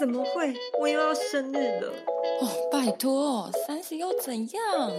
怎么会？我又要生日了！哦，拜托，三十又怎样？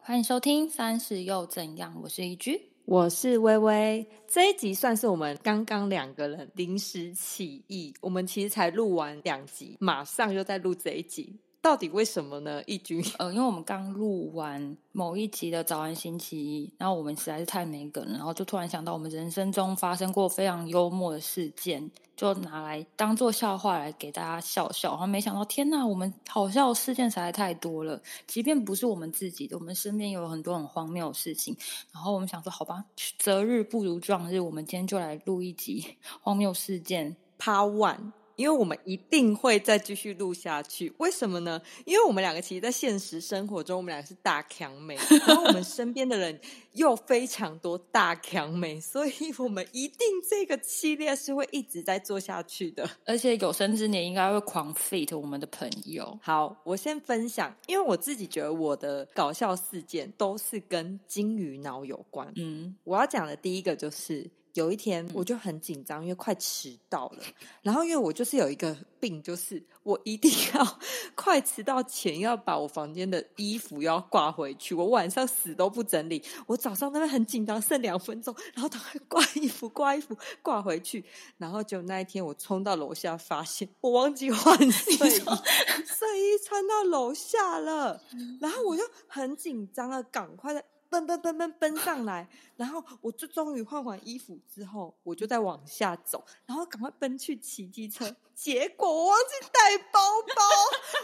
欢迎收听《三十又怎样》，我是一居，我是微微。这一集算是我们刚刚两个人临时起意，我们其实才录完两集，马上又在录这一集。到底为什么呢？一军，呃，因为我们刚录完某一集的早安星期一，然后我们实在是太没梗了，然后就突然想到我们人生中发生过非常幽默的事件，就拿来当做笑话来给大家笑笑。然后没想到，天呐，我们好笑事件实在太多了，即便不是我们自己的，我们身边有很多很荒谬的事情。然后我们想说，好吧，择日不如撞日，我们今天就来录一集荒谬事件 Part One。因为我们一定会再继续录下去，为什么呢？因为我们两个其实，在现实生活中，我们两个是大强美，然后我们身边的人又非常多大强美，所以我们一定这个系列是会一直在做下去的，而且有生之年应该会狂 fit 我们的朋友。好，我先分享，因为我自己觉得我的搞笑事件都是跟金鱼脑有关。嗯，我要讲的第一个就是。有一天我就很紧张，因为快迟到了。然后因为我就是有一个病，就是我一定要 快迟到前要把我房间的衣服要挂回去。我晚上死都不整理，我早上那边很紧张，剩两分钟，然后赶快挂衣服、挂衣服、挂回去。然后就那一天我冲到楼下，发现我忘记换 睡衣，睡衣穿到楼下了。然后我就很紧张啊，赶快的。奔奔奔奔奔上来，然后我就终于换完衣服之后，我就在往下走，然后赶快奔去骑机车，结果我忘记带包包，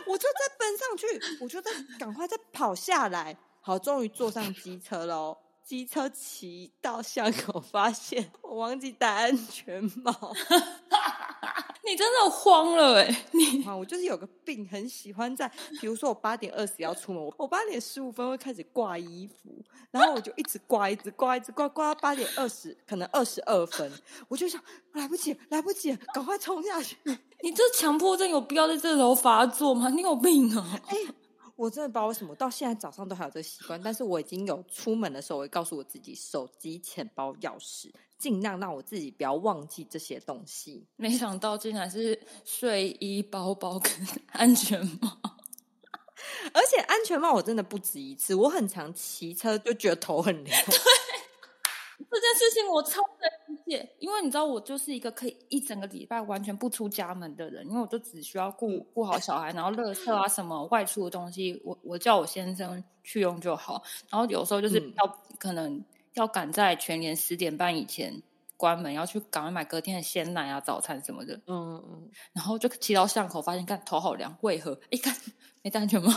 我就再奔上去，我就再赶快再跑下来，好，终于坐上机车喽。机车骑到巷口，发现我忘记戴安全帽。你真的慌了哎！你 啊，我就是有个病，很喜欢在，比如说我八点二十要出门，我我八点十五分会开始挂衣服，然后我就一直挂，一直挂，一直挂，挂到八点二十，可能二十二分，我就想来不及，来不及，赶快冲下去！你这强迫症有必要在这时候发作吗？你有病啊！哎。我真的不知道为什么到现在早上都还有这个习惯，但是我已经有出门的时候，我会告诉我自己手机、钱包、钥匙，尽量让我自己不要忘记这些东西。没想到竟然是睡衣、包包跟安全帽，而且安全帽我真的不止一次，我很常骑车就觉得头很凉。对。这件事情我超能理解，因为你知道我就是一个可以一整个礼拜完全不出家门的人，因为我就只需要顾顾好小孩，然后乐色啊什么外出的东西，我我叫我先生去用就好。然后有时候就是要可能要赶在全年十点半以前关门，要去赶快买隔天的鲜奶啊、早餐什么的。嗯嗯。然后就骑到巷口，发现看头好凉，为何？一看没戴安全帽，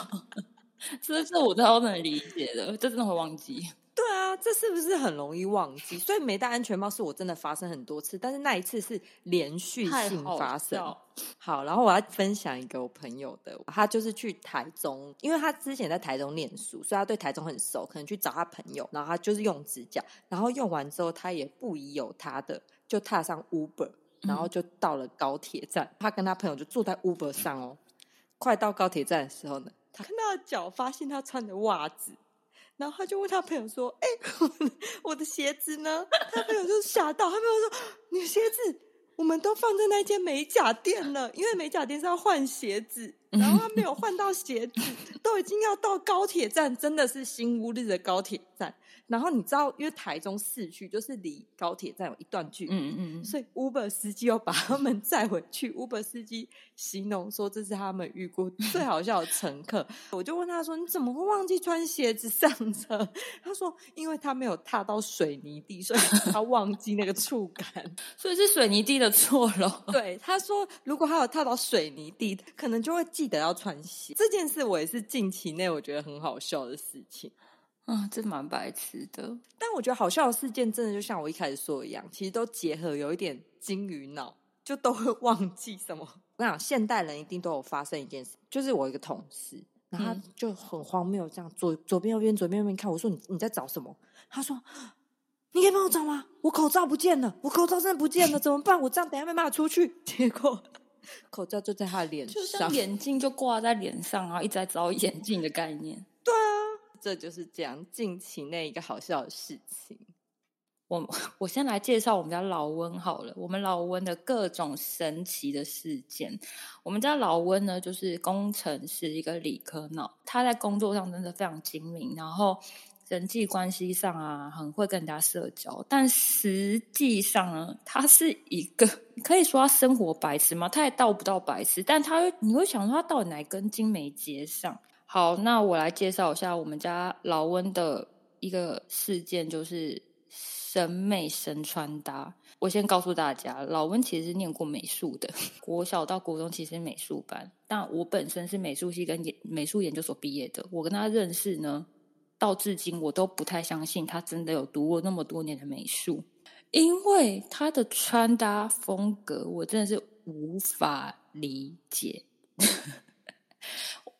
这这我都能理解的，这真的会忘记。对啊，这是不是很容易忘记？所以没戴安全帽是我真的发生很多次，但是那一次是连续性发生。好，然后我要分享一个我朋友的，他就是去台中，因为他之前在台中念书，所以他对台中很熟，可能去找他朋友，然后他就是用指甲，然后用完之后他也不疑有他的，就踏上 Uber，然后就到了高铁站，他跟他朋友就坐在 Uber 上哦，快到高铁站的时候呢，他看到脚，发现他穿的袜子。然后他就问他朋友说：“哎，我的鞋子呢？”他朋友就吓到，他朋友说：“你的鞋子我们都放在那间美甲店了，因为美甲店是要换鞋子，然后他没有换到鞋子，都已经要到高铁站，真的是新乌日的高铁站。”然后你知道，因为台中市区就是离高铁站有一段距离，嗯嗯，所以 Uber 司机又把他们载回去。Uber 司机形容说这是他们遇过最好笑的乘客。我就问他说：“你怎么会忘记穿鞋子上车？”他说：“因为他没有踏到水泥地，所以他忘记那个触感，所以是水泥地的错了。”对，他说：“如果他有踏到水泥地，可能就会记得要穿鞋。”这件事我也是近期内我觉得很好笑的事情。啊，这蛮白痴的。但我觉得好笑的事件，真的就像我一开始说的一样，其实都结合有一点金鱼脑，就都会忘记什么。我想现代人一定都有发生一件事，就是我一个同事，然后他就很荒谬，这样左左边右边左边右边看。我说你你在找什么？他说你可以帮我找吗？我口罩不见了，我口罩真的不见了，怎么办？我这样等下没办法出去。结果口罩就在他的脸上，眼镜就挂在脸上，然后一直在找眼镜的概念。这就是这样近期内一个好笑的事情。我我先来介绍我们家老温好了。我们老温的各种神奇的事件。我们家老温呢，就是工程师，一个理科脑。他在工作上真的非常精明，然后人际关系上啊，很会跟人家社交。但实际上呢，他是一个可以说他生活白痴吗？他也到不到白痴，但他你会想说他到底哪根筋没接上？好，那我来介绍一下我们家老温的一个事件，就是。审美神穿搭，我先告诉大家，老温其实是念过美术的，国小到国中其实美术班，但我本身是美术系跟研美术研究所毕业的。我跟他认识呢，到至今我都不太相信他真的有读过那么多年的美术，因为他的穿搭风格我真的是无法理解。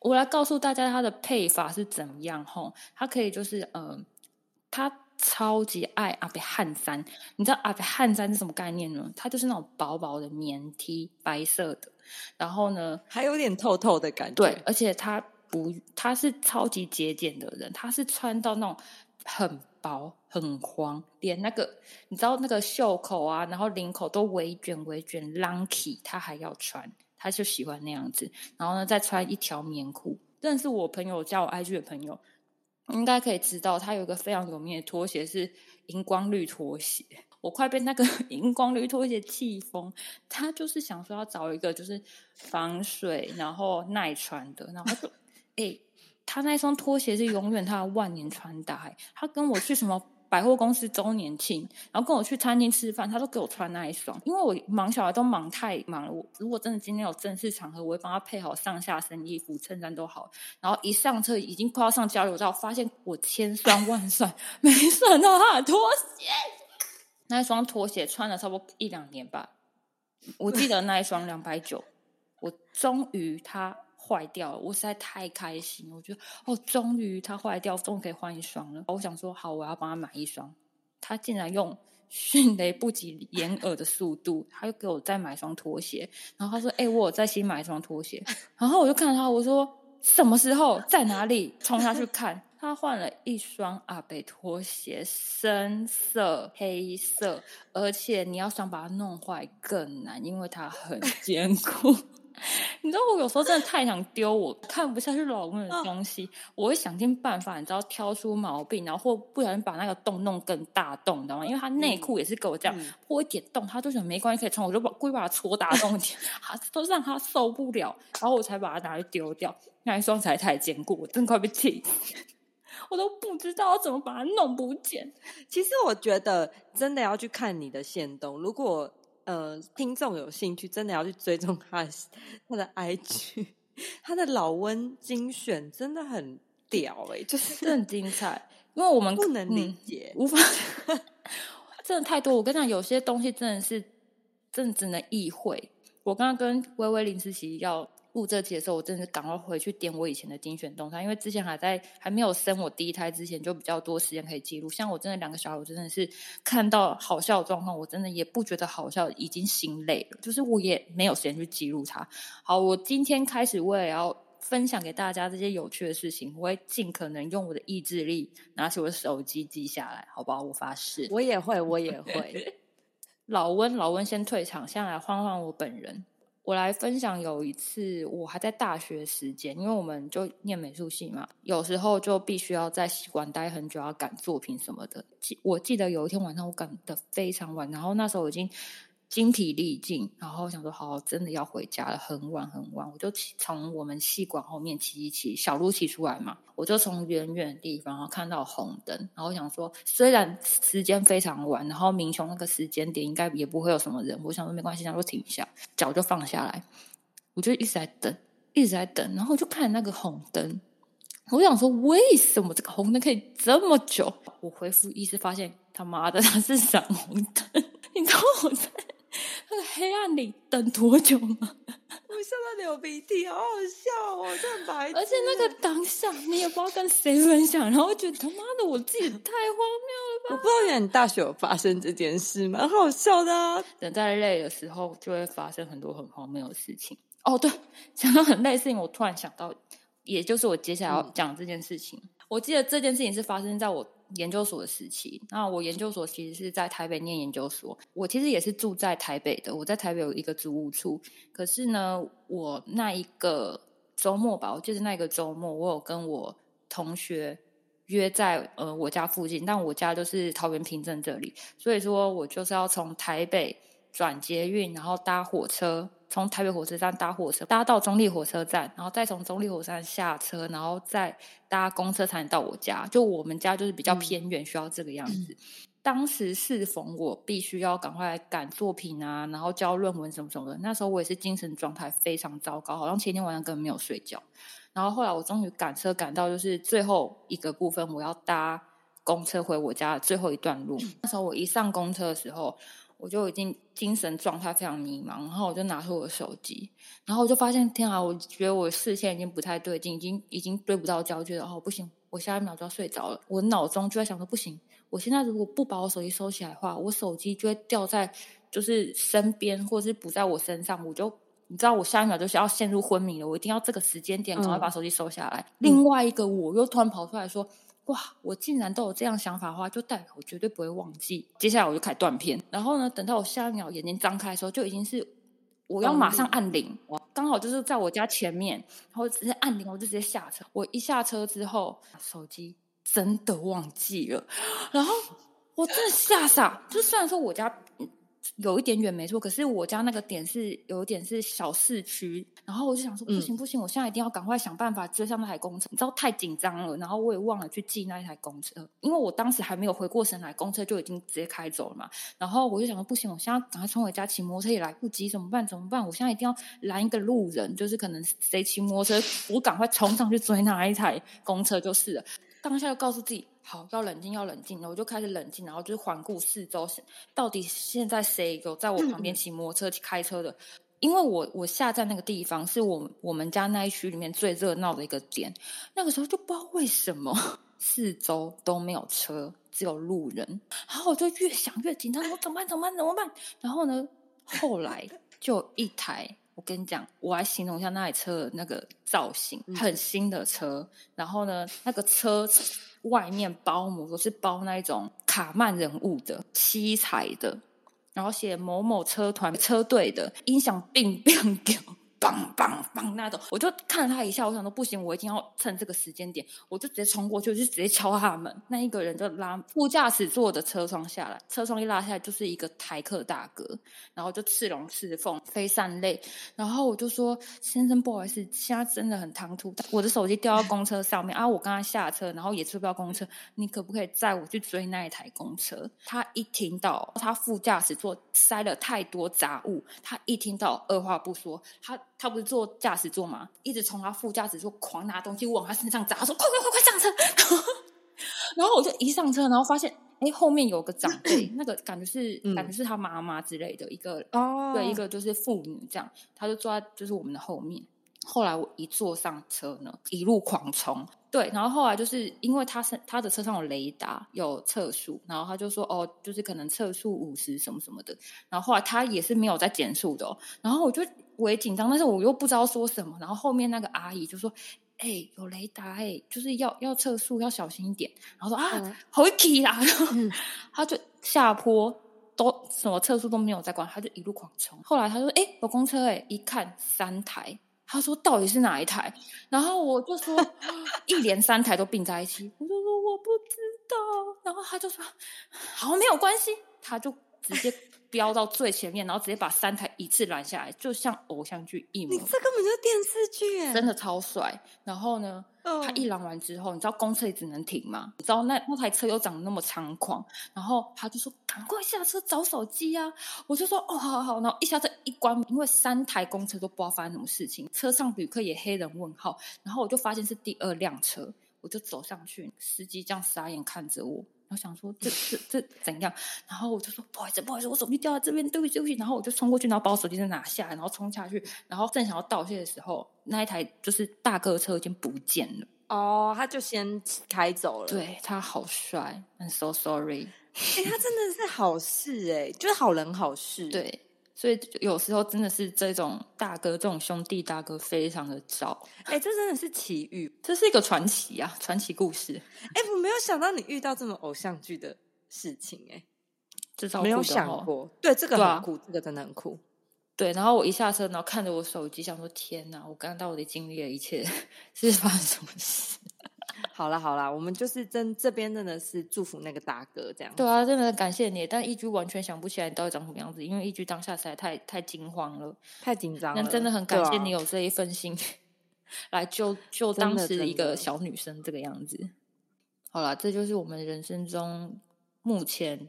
我来告诉大家它的配法是怎么样吼，它可以就是嗯，他。超级爱阿贝汗衫，你知道阿贝汗衫是什么概念呢？它就是那种薄薄的棉 T，白色的，然后呢还有点透透的感觉。对，而且他不，他是超级节俭的人，他是穿到那种很薄、很黄，连那个你知道那个袖口啊，然后领口都微卷微卷 l u n k y 他还要穿，他就喜欢那样子。然后呢，再穿一条棉裤。认识我朋友加我 IG 的朋友。应该可以知道，他有一个非常有名的拖鞋是荧光绿拖鞋。我快被那个 荧光绿拖鞋气疯。他就是想说要找一个就是防水然后耐穿的，然后就 哎，他那双拖鞋是永远他的万年穿搭。他跟我去什么？百货公司周年庆，然后跟我去餐厅吃饭，他都给我穿那一双，因为我忙小孩都忙太忙了。我如果真的今天有正式场合，我会帮他配好上下身衣服、衬衫都好。然后一上车，已经快要上交流道，发现我千算万算没算到他的拖鞋。那一双拖鞋穿了差不多一两年吧，我记得那一双两百九，我终于他。坏掉了，我实在太开心。我觉得哦，终于它坏掉，终于可以换一双了。我想说好，我要帮他买一双。他竟然用迅雷不及掩耳的速度，他又给我再买双拖鞋。然后他说：“哎，我有再新买一双拖鞋。”然后我就看他，我说：“什么时候在哪里？”冲下去看，他换了一双阿贝拖鞋，深色黑色，而且你要想把它弄坏更难，因为它很坚固。你知道我有时候真的太想丢，我看不下去老公的东西，我会想尽办法，你知道挑出毛病，然后或不小心把那个洞弄更大洞，你知道吗？因为他内裤也是给我这样破一点洞，他就想没关系可以穿，我就把故意把它戳大洞，他都让他受不了，然后我才把它拿去丢掉。那一双才太坚固，我真快被气，我都不知道怎么把它弄不见。其实我觉得真的要去看你的线洞，如果。呃，听众有兴趣，真的要去追踪他他的 IG，他的老温精选真的很屌哎，就是很精彩。因为我们不能理解，无法，真的太多。我跟你讲，有些东西真的是真的只能意会。我刚刚跟微微林思琪要。录这期的时候，我真的是赶快回去点我以前的精选动态，因为之前还在还没有生我第一胎之前，就比较多时间可以记录。像我真的两个小孩，我真的是看到好笑的状况，我真的也不觉得好笑，已经心累了。就是我也没有时间去记录它。好，我今天开始，我也要分享给大家这些有趣的事情，我会尽可能用我的意志力拿起我的手机记下来，好不好？我发誓，我也会，我也会。老温，老温先退场，先来换换我本人。我来分享有一次，我还在大学时间，因为我们就念美术系嘛，有时候就必须要在习馆待很久，要赶作品什么的。记我记得有一天晚上，我赶的非常晚，然后那时候已经。精疲力尽，然后想说好，真的要回家了，很晚很晚，我就从我们戏馆后面骑一骑小路骑出来嘛，我就从远远的地方然后看到红灯，然后想说虽然时间非常晚，然后明雄那个时间点应该也不会有什么人，我想说没关系，想说停下，脚就放下来，我就一直在等，一直在等，然后就看那个红灯，我想说为什么这个红灯可以这么久？我回复意识发现他妈的它是闪红灯，你知道我在。那个黑暗里等多久吗？我笑到流鼻涕，好好笑哦，这很白。而且那个当下，你也不知道跟谁分享，然后觉得他妈的，我自己太荒谬了吧？我不知道原来你大学有发生这件事，蛮好笑的啊。人在累的时候，就会发生很多很荒谬的事情。哦，对，想到很累的事情，我突然想到，也就是我接下来要讲这件事情。我记得这件事情是发生在我研究所的时期。那我研究所其实是在台北念研究所，我其实也是住在台北的。我在台北有一个租屋处，可是呢，我那一个周末吧，我记得那个周末，我有跟我同学约在呃我家附近，但我家就是桃园平镇这里，所以说我就是要从台北转捷运，然后搭火车。从台北火车站搭火车，搭到中立火车站，然后再从中立火车站下车，然后再搭公车才能到我家。就我们家就是比较偏远，需要这个样子。当时适逢我必须要赶快赶作品啊，然后交论文什么什么的。那时候我也是精神状态非常糟糕，好像前天晚上根本没有睡觉。然后后来我终于赶车赶到，就是最后一个部分，我要搭公车回我家的最后一段路。那时候我一上公车的时候。我就已经精神状态非常迷茫，然后我就拿出我的手机，然后我就发现天啊，我觉得我视线已经不太对劲，已经已经对不到焦，觉得哦不行，我下一秒就要睡着了。我脑中就在想说，不行，我现在如果不把我手机收起来的话，我手机就会掉在就是身边，或者是不在我身上，我就你知道，我下一秒就是要陷入昏迷了。我一定要这个时间点赶快把手机收下来。另外一个我又突然跑出来说。哇！我竟然都有这样想法的话，就代表我绝对不会忘记。接下来我就开始断片，然后呢，等到我下一秒眼睛张开的时候，就已经是我要马上按铃，我刚好就是在我家前面，然后直接按铃，我就直接下车。我一下车之后，手机真的忘记了，然后我真的吓傻。就虽然说我家。有一点远没错，可是我家那个点是有一点是小市区，然后我就想说不行不行，我现在一定要赶快想办法追上那台公车，你知道太紧张了，然后我也忘了去记那一台公车，因为我当时还没有回过神来，公车就已经直接开走了嘛，然后我就想说不行，我现在赶快冲回家骑摩托车也来不及，怎么办怎么办？我现在一定要拦一个路人，就是可能谁骑摩托车，我赶快冲上去追那一台公车就是了。当下就告诉自己，好，要冷静，要冷静。我就开始冷静，然后就是环顾四周，到底现在谁有在我旁边骑摩托车、开车的？因为我我下站那个地方是我我们家那一区里面最热闹的一个点。那个时候就不知道为什么四周都没有车，只有路人。然后我就越想越紧张，我怎么办？怎么办？怎么办？然后呢，后来就一台。我跟你讲，我来形容一下那台车的那个造型，很新的车。然后呢，那个车外面包膜都是包那一种卡曼人物的七彩的，然后写某某车团车队的音响，并并给。棒棒棒那种，我就看了他一下，我想说不行，我一定要趁这个时间点，我就直接冲过去，我就直接敲他门。那一个人就拉副驾驶座的车窗下来，车窗一拉下来就是一个台客大哥，然后就刺龙刺凤，飞散泪。然后我就说：“先生，不好意思，现在真的很唐突，我的手机掉到公车上面 啊！我刚刚下车，然后也追不到公车，你可不可以载我去追那一台公车？”他一听到他副驾驶座塞了太多杂物，他一听到二话不说，他。他不是坐驾驶座嘛，一直从他副驾驶座狂拿东西往他身上砸，他说：“快快快快上车！” 然后我就一上车，然后发现，哎，后面有个长辈，那个感觉是感觉是他妈妈之类的一个哦，对，一个就是妇女这样，他就坐在就是我们的后面。后来我一坐上车呢，一路狂冲。对，然后后来就是因为他是他的车上有雷达，有测速，然后他就说哦，就是可能测速五十什么什么的。然后后来他也是没有在减速的。哦然后我就我也紧张，但是我又不知道说什么。然后后面那个阿姨就说：“哎，有雷达哎，就是要要测速，要小心一点。”然后说：“啊，好气啦！”他就下坡都什么测速都没有在管，他就一路狂冲。后来他说：“哎，有公车哎！”一看三台。他说：“到底是哪一台？”然后我就说：“一连三台都并在一起。”我就说：“我不知道。”然后他就说：“好，没有关系。”他就直接飙到最前面，然后直接把三台一次拦下来，就像偶像剧一模。你这根本就是电视剧，真的超帅。然后呢？他一拦完之后，你知道公车也只能停吗？你知道那那台车又长得那么猖狂，然后他就说赶快下车找手机啊！我就说哦，好好好。然后一下车一关，因为三台公车都不知道发生什么事情，车上旅客也黑人问号。然后我就发现是第二辆车，我就走上去，司机这样傻眼看着我。我想说这这这怎样？然后我就说不好意思不好意思，我手机掉在这边，对不起对不起。然后我就冲过去，然后把我手机再拿下来，然后冲下去，然后正想要道谢的时候，那一台就是大客车已经不见了。哦，他就先开走了。对他好帅，I'm so sorry。哎，他真的是好事哎，就是好人好事。对。所以有时候真的是这种大哥，这种兄弟大哥非常的早。哎，这真的是奇遇，这是一个传奇啊，传奇故事。哎，我没有想到你遇到这么偶像剧的事情，哎，至少没有想过。对，这个很酷，这个真的很酷。对，然后我一下车，然后看着我手机，想说：天哪，我刚刚到底经历了一切，是发生什么事？好了好了，我们就是真这边真的是祝福那个大哥这样。对啊，真的感谢你。但一居完全想不起来你到底长什么样子，因为一居当下实在太太惊慌了，太紧张了。那真的很感谢你有这一份心，来救救当时一个小女生这个样子。好了，这就是我们人生中目前。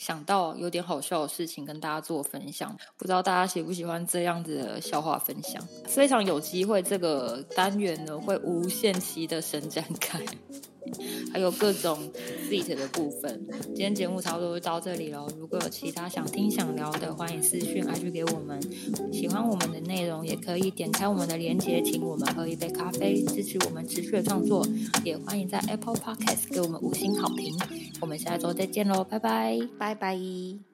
想到有点好笑的事情跟大家做分享，不知道大家喜不喜欢这样子的笑话分享？非常有机会，这个单元呢会无限期的伸展开。还有各种 fit 的部分。今天节目差不多就到这里了。如果有其他想听想聊的，欢迎私讯 IG 给我们。喜欢我们的内容，也可以点开我们的链接，请我们喝一杯咖啡，支持我们持续的创作。也欢迎在 Apple Podcast 给我们五星好评。我们下周再见喽，拜拜，拜拜。